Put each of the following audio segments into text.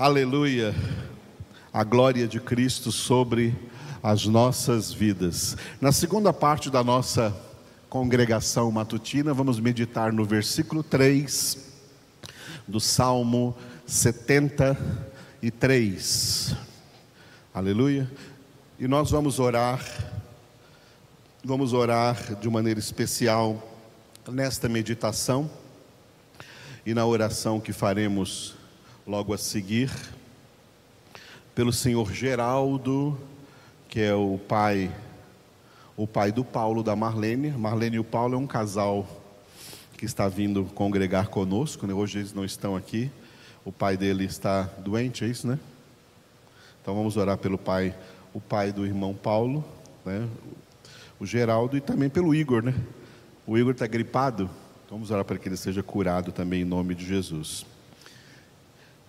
Aleluia. A glória de Cristo sobre as nossas vidas. Na segunda parte da nossa congregação matutina, vamos meditar no versículo 3 do Salmo 73. Aleluia. E nós vamos orar, vamos orar de maneira especial nesta meditação e na oração que faremos logo a seguir, pelo senhor Geraldo, que é o pai, o pai do Paulo da Marlene. Marlene e o Paulo é um casal que está vindo congregar conosco, né? hoje eles não estão aqui. O pai dele está doente, é isso, né? Então vamos orar pelo pai, o pai do irmão Paulo, né? O Geraldo e também pelo Igor, né? O Igor está gripado, vamos orar para que ele seja curado também em nome de Jesus.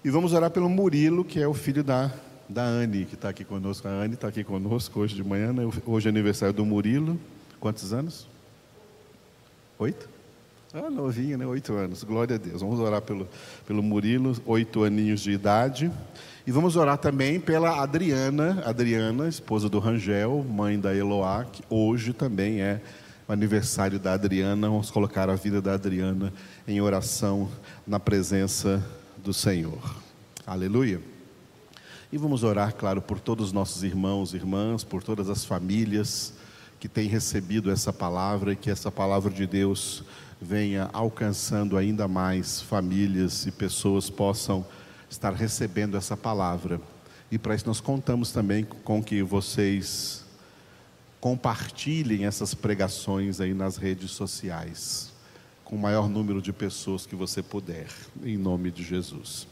E vamos orar pelo Murilo, que é o filho da, da Anne, que está aqui conosco. A Anne está aqui conosco hoje de manhã, né? hoje é aniversário do Murilo. Quantos anos? Oito? Ah, novinho, né? Oito anos. Glória a Deus. Vamos orar pelo, pelo Murilo, oito aninhos de idade. E vamos orar também pela Adriana, Adriana, esposa do Rangel, mãe da Eloá, que hoje também é o aniversário da Adriana. Vamos colocar a vida da Adriana em oração na presença do Senhor. Aleluia. E vamos orar, claro, por todos os nossos irmãos e irmãs, por todas as famílias que têm recebido essa palavra e que essa palavra de Deus venha alcançando ainda mais famílias e pessoas possam estar recebendo essa palavra. E para isso nós contamos também com que vocês compartilhem essas pregações aí nas redes sociais com o maior número de pessoas que você puder, em nome de Jesus.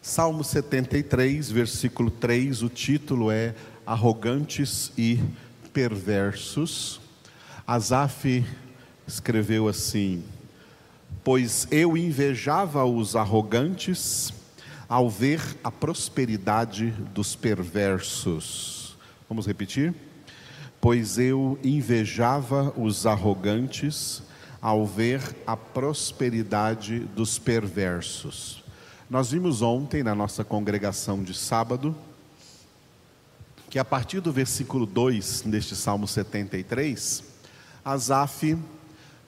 Salmo 73, versículo 3, o título é Arrogantes e Perversos. Asaf escreveu assim: Pois eu invejava os arrogantes ao ver a prosperidade dos perversos. Vamos repetir? Pois eu invejava os arrogantes ao ver a prosperidade dos perversos. Nós vimos ontem na nossa congregação de sábado que a partir do versículo 2 deste Salmo 73, Asaf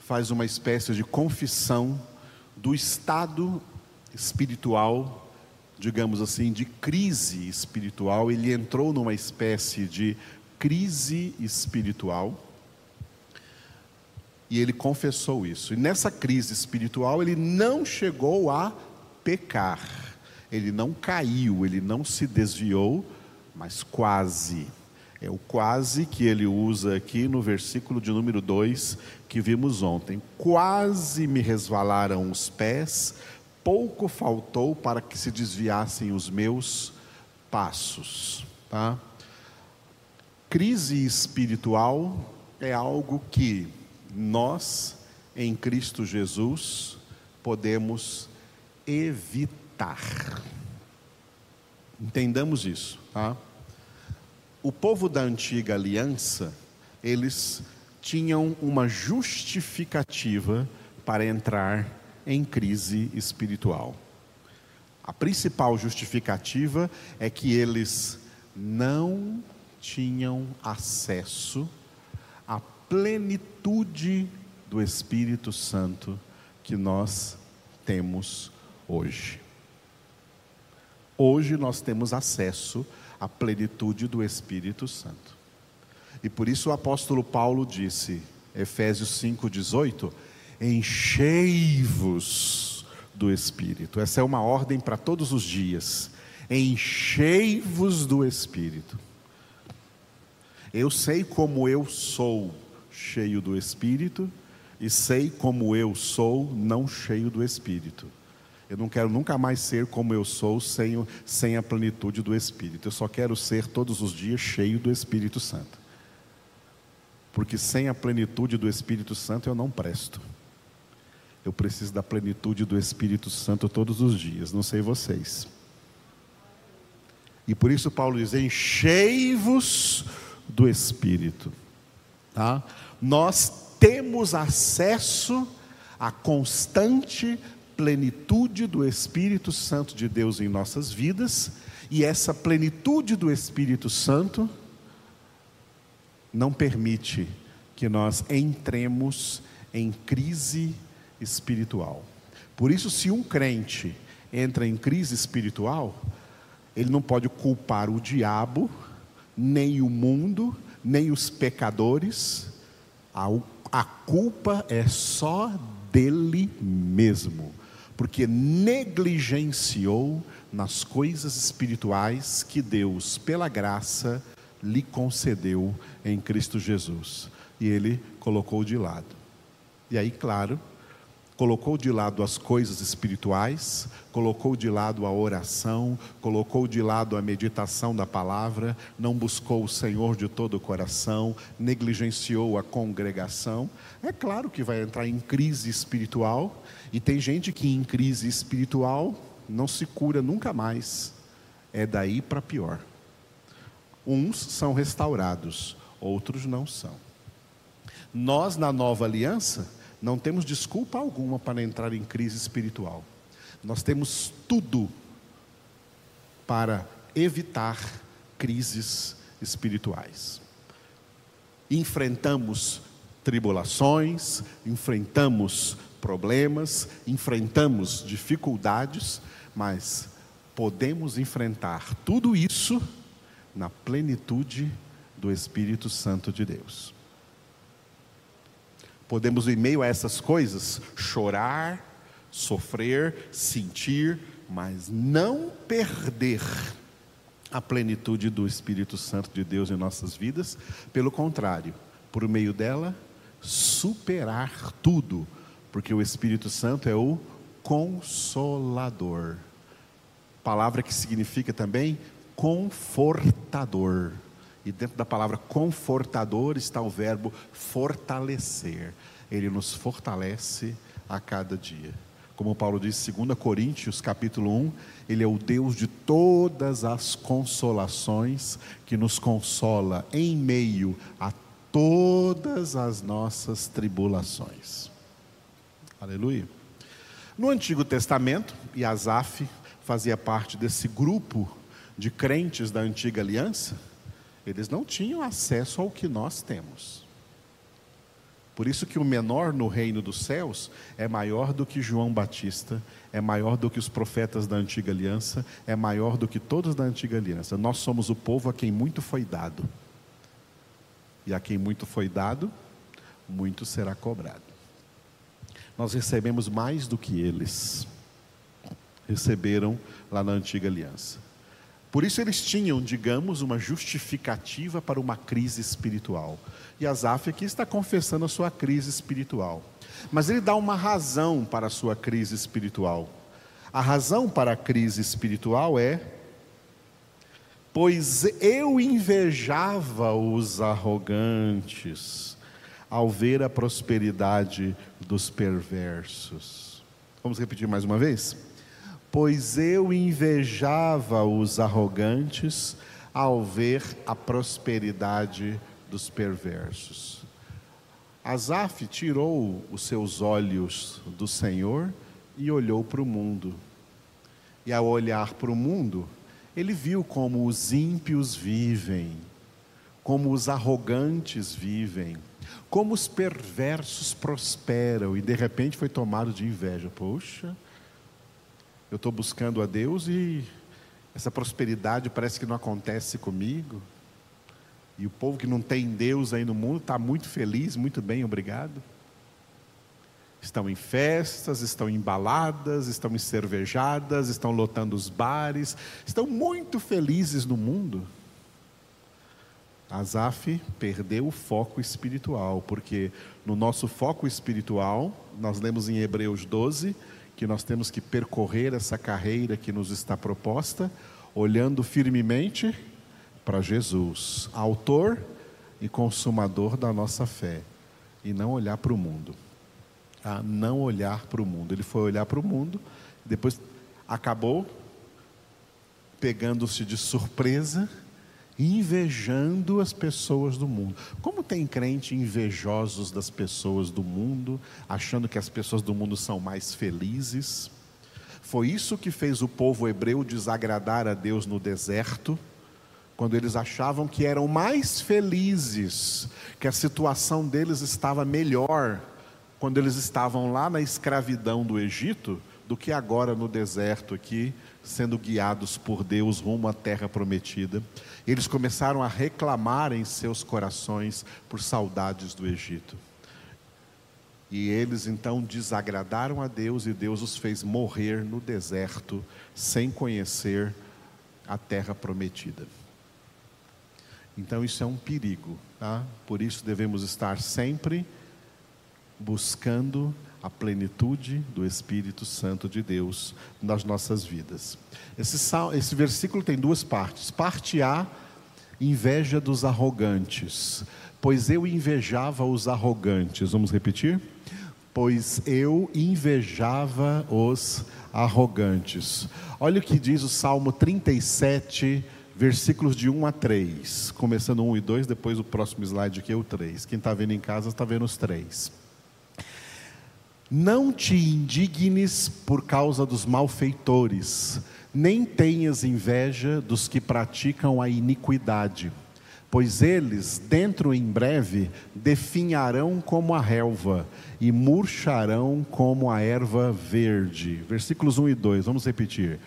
faz uma espécie de confissão do estado espiritual, digamos assim, de crise espiritual. Ele entrou numa espécie de crise espiritual e ele confessou isso. E nessa crise espiritual, ele não chegou a pecar. Ele não caiu, ele não se desviou, mas quase. É o quase que ele usa aqui no versículo de número 2 que vimos ontem. Quase me resvalaram os pés, pouco faltou para que se desviassem os meus passos. Tá? Crise espiritual é algo que nós, em Cristo Jesus, podemos evitar. Entendamos isso, tá? O povo da antiga aliança, eles tinham uma justificativa para entrar em crise espiritual. A principal justificativa é que eles não tinham acesso plenitude do Espírito Santo que nós temos hoje. Hoje nós temos acesso à plenitude do Espírito Santo. E por isso o apóstolo Paulo disse, Efésios 5,18: Enchei-vos do Espírito. Essa é uma ordem para todos os dias. Enchei-vos do Espírito. Eu sei como eu sou cheio do Espírito e sei como eu sou não cheio do Espírito. Eu não quero nunca mais ser como eu sou sem, sem a plenitude do Espírito. Eu só quero ser todos os dias cheio do Espírito Santo. Porque sem a plenitude do Espírito Santo eu não presto. Eu preciso da plenitude do Espírito Santo todos os dias, não sei vocês. E por isso Paulo diz: enchei-vos do Espírito. Tá? Nós temos acesso à constante plenitude do Espírito Santo de Deus em nossas vidas, e essa plenitude do Espírito Santo não permite que nós entremos em crise espiritual. Por isso, se um crente entra em crise espiritual, ele não pode culpar o diabo, nem o mundo, nem os pecadores, a, a culpa é só dele mesmo, porque negligenciou nas coisas espirituais que Deus, pela graça, lhe concedeu em Cristo Jesus. E ele colocou de lado. E aí, claro, colocou de lado as coisas espirituais, colocou de lado a oração, colocou de lado a meditação da palavra, não buscou o Senhor de todo o coração, negligenciou a congregação. É claro que vai entrar em crise espiritual, e tem gente que em crise espiritual não se cura nunca mais. É daí para pior. Uns são restaurados, outros não são. Nós, na nova aliança, não temos desculpa alguma para entrar em crise espiritual. Nós temos tudo para evitar crises espirituais. Enfrentamos tribulações, enfrentamos problemas, enfrentamos dificuldades, mas podemos enfrentar tudo isso na plenitude do Espírito Santo de Deus. Podemos, em meio a essas coisas, chorar, sofrer, sentir, mas não perder a plenitude do Espírito Santo de Deus em nossas vidas. Pelo contrário, por meio dela, superar tudo, porque o Espírito Santo é o consolador. Palavra que significa também confortador. E dentro da palavra confortador está o verbo fortalecer. Ele nos fortalece a cada dia. Como Paulo diz em 2 Coríntios, capítulo 1, ele é o Deus de todas as consolações, que nos consola em meio a todas as nossas tribulações. Aleluia. No Antigo Testamento, Yazaf fazia parte desse grupo de crentes da antiga aliança eles não tinham acesso ao que nós temos. Por isso que o menor no reino dos céus é maior do que João Batista, é maior do que os profetas da antiga aliança, é maior do que todos da antiga aliança. Nós somos o povo a quem muito foi dado. E a quem muito foi dado, muito será cobrado. Nós recebemos mais do que eles receberam lá na antiga aliança. Por isso eles tinham, digamos, uma justificativa para uma crise espiritual. E Asaf aqui está confessando a sua crise espiritual. Mas ele dá uma razão para a sua crise espiritual. A razão para a crise espiritual é: pois eu invejava os arrogantes ao ver a prosperidade dos perversos. Vamos repetir mais uma vez? Pois eu invejava os arrogantes ao ver a prosperidade dos perversos. Asaf tirou os seus olhos do Senhor e olhou para o mundo. E ao olhar para o mundo, ele viu como os ímpios vivem, como os arrogantes vivem, como os perversos prosperam, e de repente foi tomado de inveja. Poxa, eu estou buscando a Deus e essa prosperidade parece que não acontece comigo. E o povo que não tem Deus aí no mundo está muito feliz, muito bem, obrigado. Estão em festas, estão em baladas, estão em cervejadas, estão lotando os bares, estão muito felizes no mundo. Asaf perdeu o foco espiritual, porque no nosso foco espiritual, nós lemos em Hebreus 12, que nós temos que percorrer essa carreira que nos está proposta, olhando firmemente para Jesus, autor e consumador da nossa fé, e não olhar para o mundo. Ah, não olhar para o mundo. Ele foi olhar para o mundo, depois acabou pegando-se de surpresa invejando as pessoas do mundo. Como tem crente invejosos das pessoas do mundo, achando que as pessoas do mundo são mais felizes? Foi isso que fez o povo hebreu desagradar a Deus no deserto, quando eles achavam que eram mais felizes, que a situação deles estava melhor, quando eles estavam lá na escravidão do Egito, do que agora no deserto aqui, sendo guiados por Deus rumo à terra prometida. Eles começaram a reclamar em seus corações por saudades do Egito. E eles então desagradaram a Deus e Deus os fez morrer no deserto, sem conhecer a terra prometida. Então isso é um perigo, tá? Por isso devemos estar sempre buscando a plenitude do Espírito Santo de Deus nas nossas vidas. Esse, esse versículo tem duas partes. Parte A, inveja dos arrogantes. Pois eu invejava os arrogantes. Vamos repetir? Pois eu invejava os arrogantes. Olha o que diz o Salmo 37, versículos de 1 a 3. Começando 1 e 2, depois o próximo slide aqui é o 3. Quem está vendo em casa está vendo os três. Não te indignes por causa dos malfeitores, nem tenhas inveja dos que praticam a iniquidade, pois eles, dentro em breve, definharão como a relva e murcharão como a erva verde. Versículos 1 e 2, vamos repetir.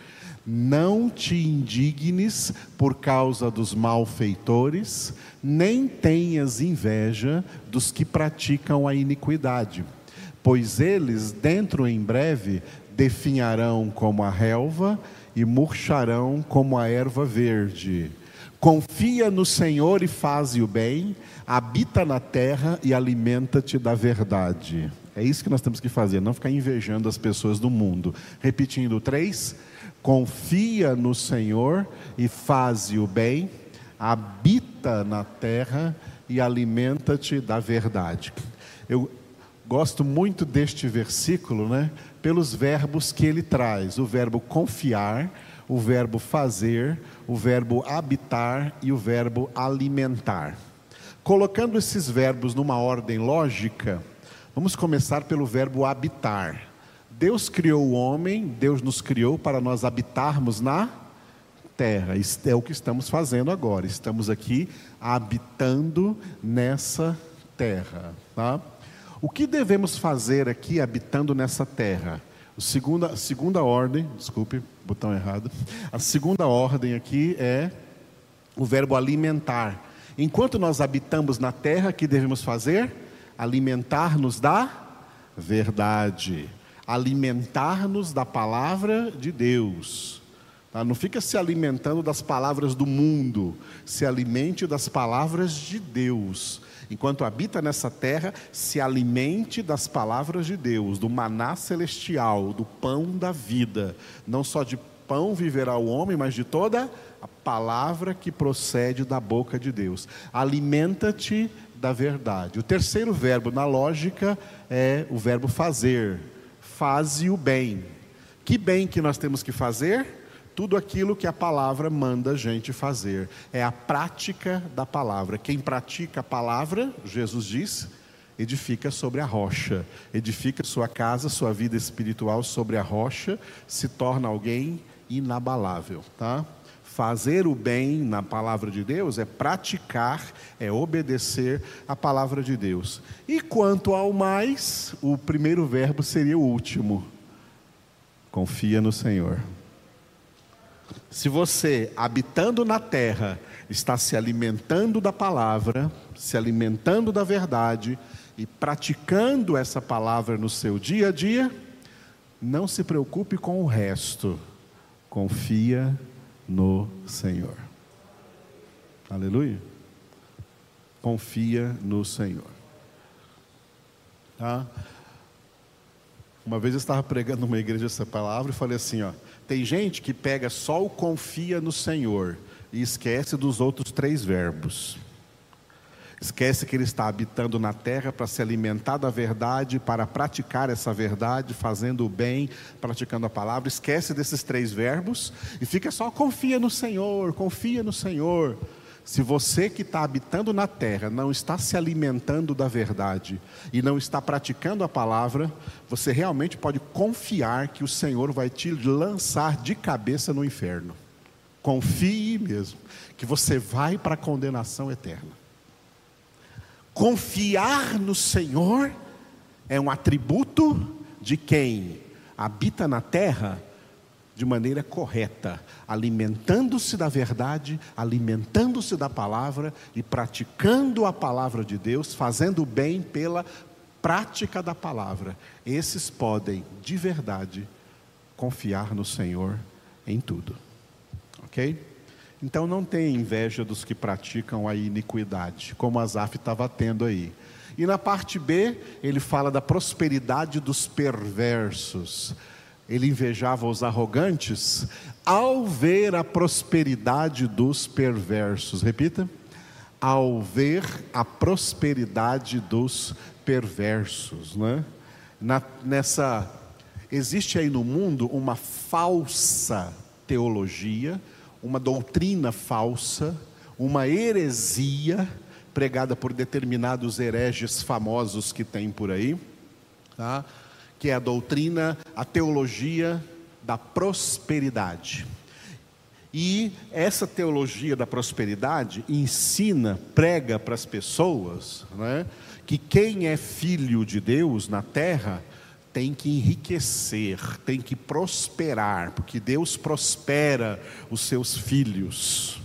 Não te indignes por causa dos malfeitores, nem tenhas inveja dos que praticam a iniquidade pois eles, dentro em breve, definharão como a relva e murcharão como a erva verde. Confia no Senhor e faze o bem, habita na terra e alimenta-te da verdade. É isso que nós temos que fazer, não ficar invejando as pessoas do mundo. Repetindo três: confia no Senhor e faze o bem, habita na terra e alimenta-te da verdade. Eu Gosto muito deste versículo, né? Pelos verbos que ele traz: o verbo confiar, o verbo fazer, o verbo habitar e o verbo alimentar. Colocando esses verbos numa ordem lógica, vamos começar pelo verbo habitar. Deus criou o homem, Deus nos criou para nós habitarmos na terra. É o que estamos fazendo agora. Estamos aqui habitando nessa terra, tá? O que devemos fazer aqui habitando nessa terra? A segunda, segunda ordem, desculpe, botão errado. A segunda ordem aqui é o verbo alimentar. Enquanto nós habitamos na terra, o que devemos fazer? Alimentar-nos da verdade. Alimentar-nos da palavra de Deus. Tá? Não fica se alimentando das palavras do mundo, se alimente das palavras de Deus enquanto habita nessa terra, se alimente das palavras de Deus, do maná celestial, do pão da vida. Não só de pão viverá o homem, mas de toda a palavra que procede da boca de Deus. Alimenta-te da verdade. O terceiro verbo na lógica é o verbo fazer. Faze o bem. Que bem que nós temos que fazer? Tudo aquilo que a palavra manda a gente fazer. É a prática da palavra. Quem pratica a palavra, Jesus diz, edifica sobre a rocha. Edifica sua casa, sua vida espiritual sobre a rocha, se torna alguém inabalável, tá? Fazer o bem na palavra de Deus é praticar, é obedecer a palavra de Deus. E quanto ao mais, o primeiro verbo seria o último. Confia no Senhor. Se você, habitando na terra, está se alimentando da palavra, se alimentando da verdade e praticando essa palavra no seu dia a dia, não se preocupe com o resto, confia no Senhor. Aleluia. Confia no Senhor. Tá? Uma vez eu estava pregando numa igreja essa palavra e falei assim, ó, tem gente que pega só o confia no Senhor e esquece dos outros três verbos. Esquece que ele está habitando na terra para se alimentar da verdade, para praticar essa verdade, fazendo o bem, praticando a palavra. Esquece desses três verbos e fica só confia no Senhor, confia no Senhor. Se você que está habitando na terra não está se alimentando da verdade e não está praticando a palavra, você realmente pode confiar que o Senhor vai te lançar de cabeça no inferno. Confie mesmo, que você vai para a condenação eterna. Confiar no Senhor é um atributo de quem habita na terra de maneira correta, alimentando-se da verdade, alimentando-se da palavra e praticando a palavra de Deus, fazendo o bem pela prática da palavra. Esses podem, de verdade, confiar no Senhor em tudo. Ok? Então não tenha inveja dos que praticam a iniquidade, como Asaf estava tendo aí. E na parte B, ele fala da prosperidade dos perversos. Ele invejava os arrogantes ao ver a prosperidade dos perversos. Repita. Ao ver a prosperidade dos perversos, né? Na, nessa existe aí no mundo uma falsa teologia, uma doutrina falsa, uma heresia pregada por determinados hereges famosos que tem por aí, tá? Que é a doutrina, a teologia da prosperidade. E essa teologia da prosperidade ensina, prega para as pessoas, né, que quem é filho de Deus na terra tem que enriquecer, tem que prosperar, porque Deus prospera os seus filhos.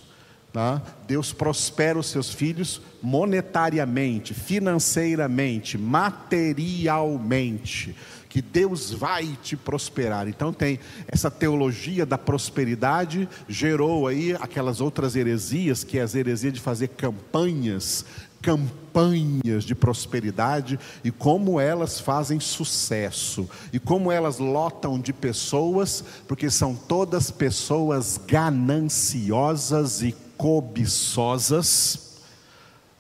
Tá? Deus prospera os seus filhos monetariamente, financeiramente, materialmente que Deus vai te prosperar. Então tem essa teologia da prosperidade gerou aí aquelas outras heresias, que é as heresias de fazer campanhas, campanhas de prosperidade e como elas fazem sucesso e como elas lotam de pessoas, porque são todas pessoas gananciosas e cobiçosas,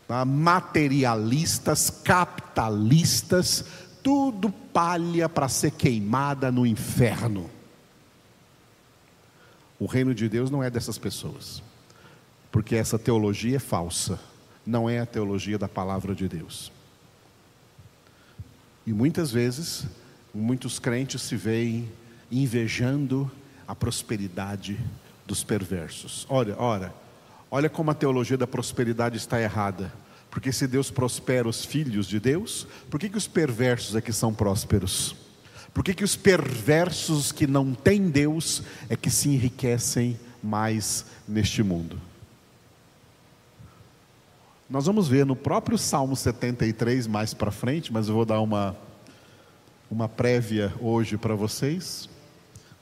tá? materialistas, capitalistas, tudo palha para ser queimada no inferno. O reino de Deus não é dessas pessoas, porque essa teologia é falsa, não é a teologia da palavra de Deus. E muitas vezes, muitos crentes se veem invejando a prosperidade dos perversos. Olha, ora, olha como a teologia da prosperidade está errada. Porque se Deus prospera os filhos de Deus, por que, que os perversos é que são prósperos? Por que, que os perversos que não têm Deus é que se enriquecem mais neste mundo? Nós vamos ver no próprio Salmo 73 mais para frente, mas eu vou dar uma, uma prévia hoje para vocês.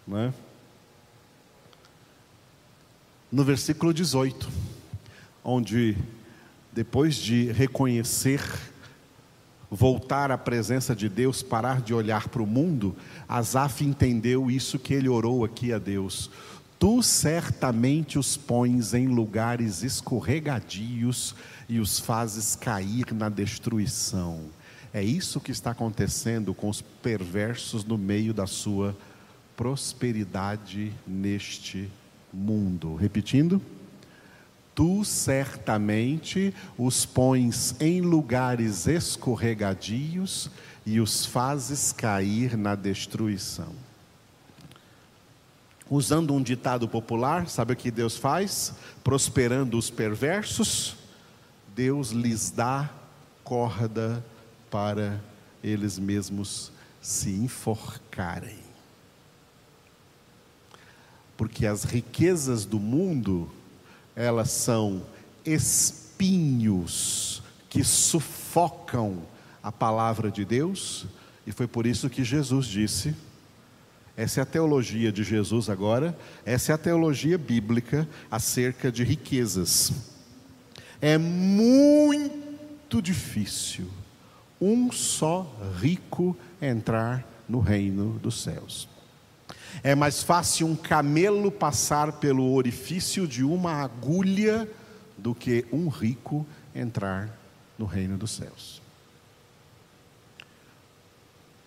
Né? No versículo 18, onde depois de reconhecer, voltar à presença de Deus, parar de olhar para o mundo, Asaf entendeu isso que ele orou aqui a Deus. Tu certamente os pões em lugares escorregadios e os fazes cair na destruição. É isso que está acontecendo com os perversos no meio da sua prosperidade neste mundo. Repetindo tu certamente os pões em lugares escorregadios e os fazes cair na destruição. Usando um ditado popular, sabe o que Deus faz? Prosperando os perversos, Deus lhes dá corda para eles mesmos se enforcarem. Porque as riquezas do mundo elas são espinhos que sufocam a palavra de Deus, e foi por isso que Jesus disse: essa é a teologia de Jesus agora, essa é a teologia bíblica acerca de riquezas. É muito difícil um só rico entrar no reino dos céus. É mais fácil um camelo passar pelo orifício de uma agulha do que um rico entrar no reino dos céus.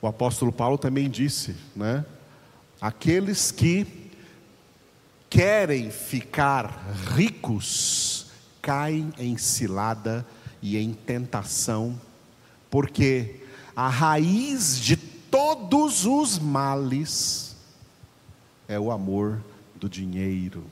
O apóstolo Paulo também disse, né? Aqueles que querem ficar ricos caem em cilada e em tentação, porque a raiz de todos os males é o amor do dinheiro.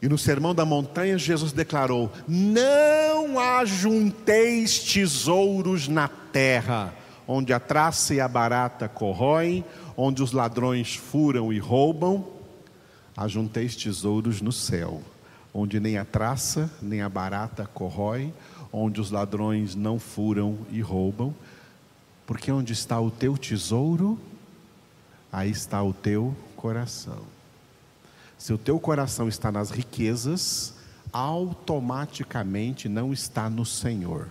E no Sermão da Montanha, Jesus declarou: Não ajunteis tesouros na terra, onde a traça e a barata corroem, onde os ladrões furam e roubam. Ajunteis tesouros no céu, onde nem a traça nem a barata corrói, onde os ladrões não furam e roubam. Porque onde está o teu tesouro, aí está o teu coração. Se o teu coração está nas riquezas, automaticamente não está no Senhor.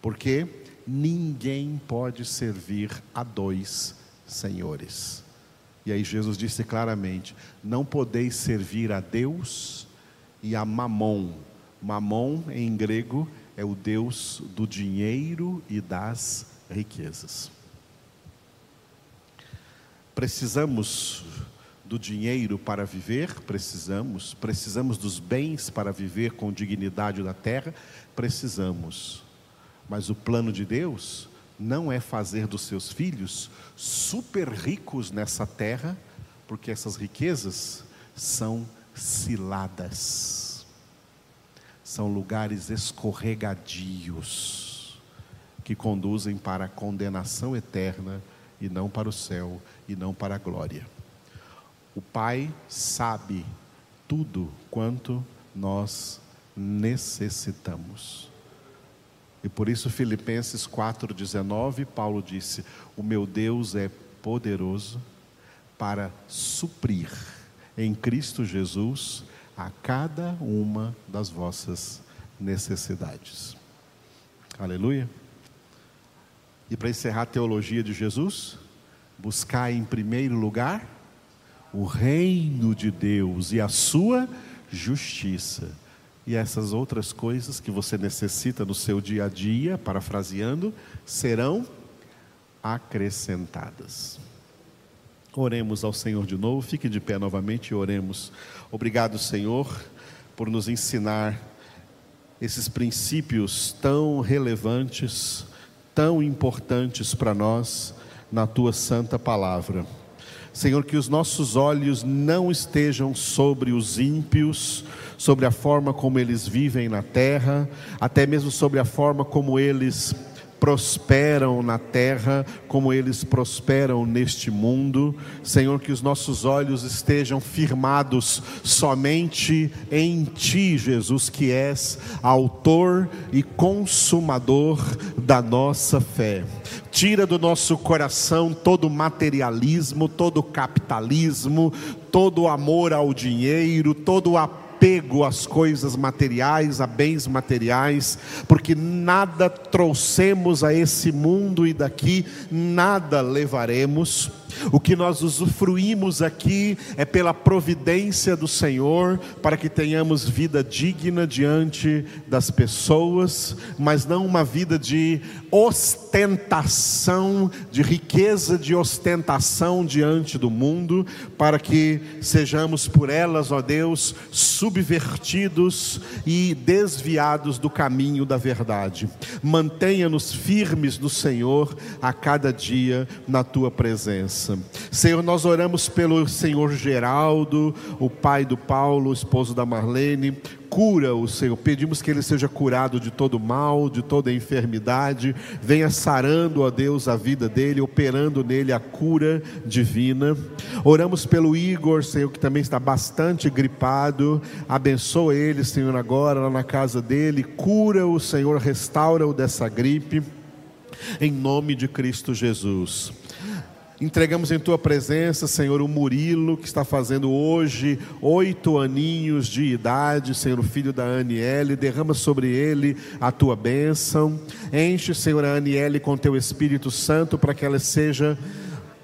Porque ninguém pode servir a dois senhores. E aí Jesus disse claramente: não podeis servir a Deus e a Mamon. Mamon em grego é o Deus do dinheiro e das riquezas. Precisamos do dinheiro para viver, precisamos, precisamos dos bens para viver com dignidade da terra, precisamos. Mas o plano de Deus não é fazer dos seus filhos super ricos nessa terra, porque essas riquezas são ciladas, são lugares escorregadios que conduzem para a condenação eterna e não para o céu e não para a glória. O Pai sabe tudo quanto nós necessitamos. E por isso, Filipenses 4,19, Paulo disse: O meu Deus é poderoso para suprir em Cristo Jesus a cada uma das vossas necessidades. Aleluia. E para encerrar a teologia de Jesus, buscar em primeiro lugar o reino de Deus e a sua justiça. E essas outras coisas que você necessita no seu dia a dia, parafraseando, serão acrescentadas. Oremos ao Senhor de novo, fique de pé novamente e oremos. Obrigado, Senhor, por nos ensinar esses princípios tão relevantes, tão importantes para nós na tua santa palavra. Senhor, que os nossos olhos não estejam sobre os ímpios, sobre a forma como eles vivem na terra, até mesmo sobre a forma como eles prosperam na terra, como eles prosperam neste mundo. Senhor, que os nossos olhos estejam firmados somente em Ti, Jesus, que és autor e consumador da nossa fé. Tira do nosso coração todo materialismo, todo capitalismo, todo amor ao dinheiro, todo apego apego às coisas materiais, a bens materiais, porque nada trouxemos a esse mundo e daqui nada levaremos. O que nós usufruímos aqui é pela providência do Senhor, para que tenhamos vida digna diante das pessoas, mas não uma vida de ostentação, de riqueza de ostentação diante do mundo, para que sejamos por elas, ó Deus, subvertidos e desviados do caminho da verdade. Mantenha-nos firmes no Senhor a cada dia na tua presença. Senhor, nós oramos pelo Senhor Geraldo, o pai do Paulo, o esposo da Marlene. Cura o Senhor, pedimos que ele seja curado de todo mal, de toda enfermidade. Venha sarando, ó Deus, a vida dele, operando nele a cura divina. Oramos pelo Igor, Senhor, que também está bastante gripado. Abençoa ele, Senhor, agora lá na casa dele. Cura o Senhor, restaura-o dessa gripe. Em nome de Cristo Jesus. Entregamos em tua presença, Senhor, o Murilo, que está fazendo hoje oito aninhos de idade, Senhor, filho da Aniele. Derrama sobre ele a tua bênção. Enche, Senhor, a Aniele com teu Espírito Santo, para que ela seja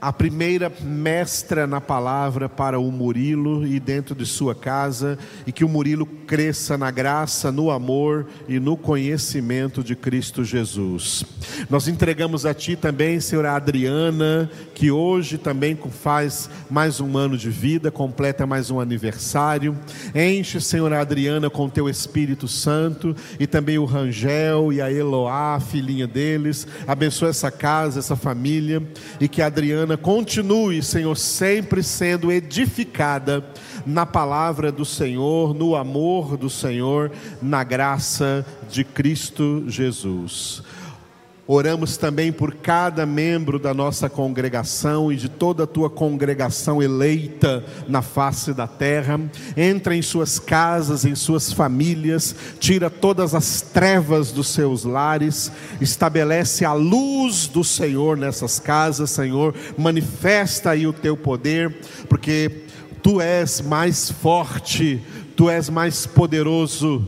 a primeira mestra na palavra para o Murilo e dentro de sua casa, e que o Murilo cresça na graça, no amor e no conhecimento de Cristo Jesus. Nós entregamos a Ti também, Senhora Adriana, que hoje também faz mais um ano de vida, completa mais um aniversário. Enche, Senhora Adriana, com Teu Espírito Santo e também o Rangel e a Eloá, filhinha deles. Abençoa essa casa, essa família e que a Adriana continue, Senhor, sempre sendo edificada na palavra do Senhor, no amor do Senhor, na graça de Cristo Jesus. Oramos também por cada membro da nossa congregação e de toda a tua congregação eleita na face da terra. Entra em suas casas, em suas famílias, tira todas as trevas dos seus lares, estabelece a luz do Senhor nessas casas, Senhor. Manifesta aí o teu poder, porque tu és mais forte, tu és mais poderoso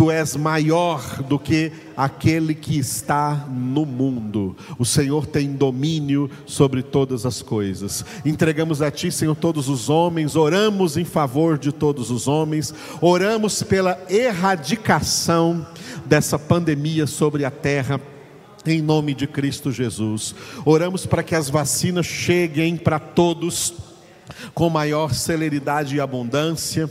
Tu és maior do que aquele que está no mundo. O Senhor tem domínio sobre todas as coisas. Entregamos a Ti, Senhor, todos os homens, oramos em favor de todos os homens, oramos pela erradicação dessa pandemia sobre a terra. Em nome de Cristo Jesus, oramos para que as vacinas cheguem para todos com maior celeridade e abundância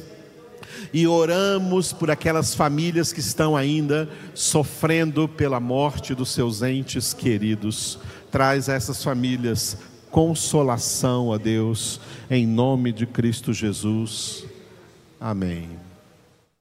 e oramos por aquelas famílias que estão ainda sofrendo pela morte dos seus entes queridos. Traz a essas famílias consolação a Deus, em nome de Cristo Jesus. Amém.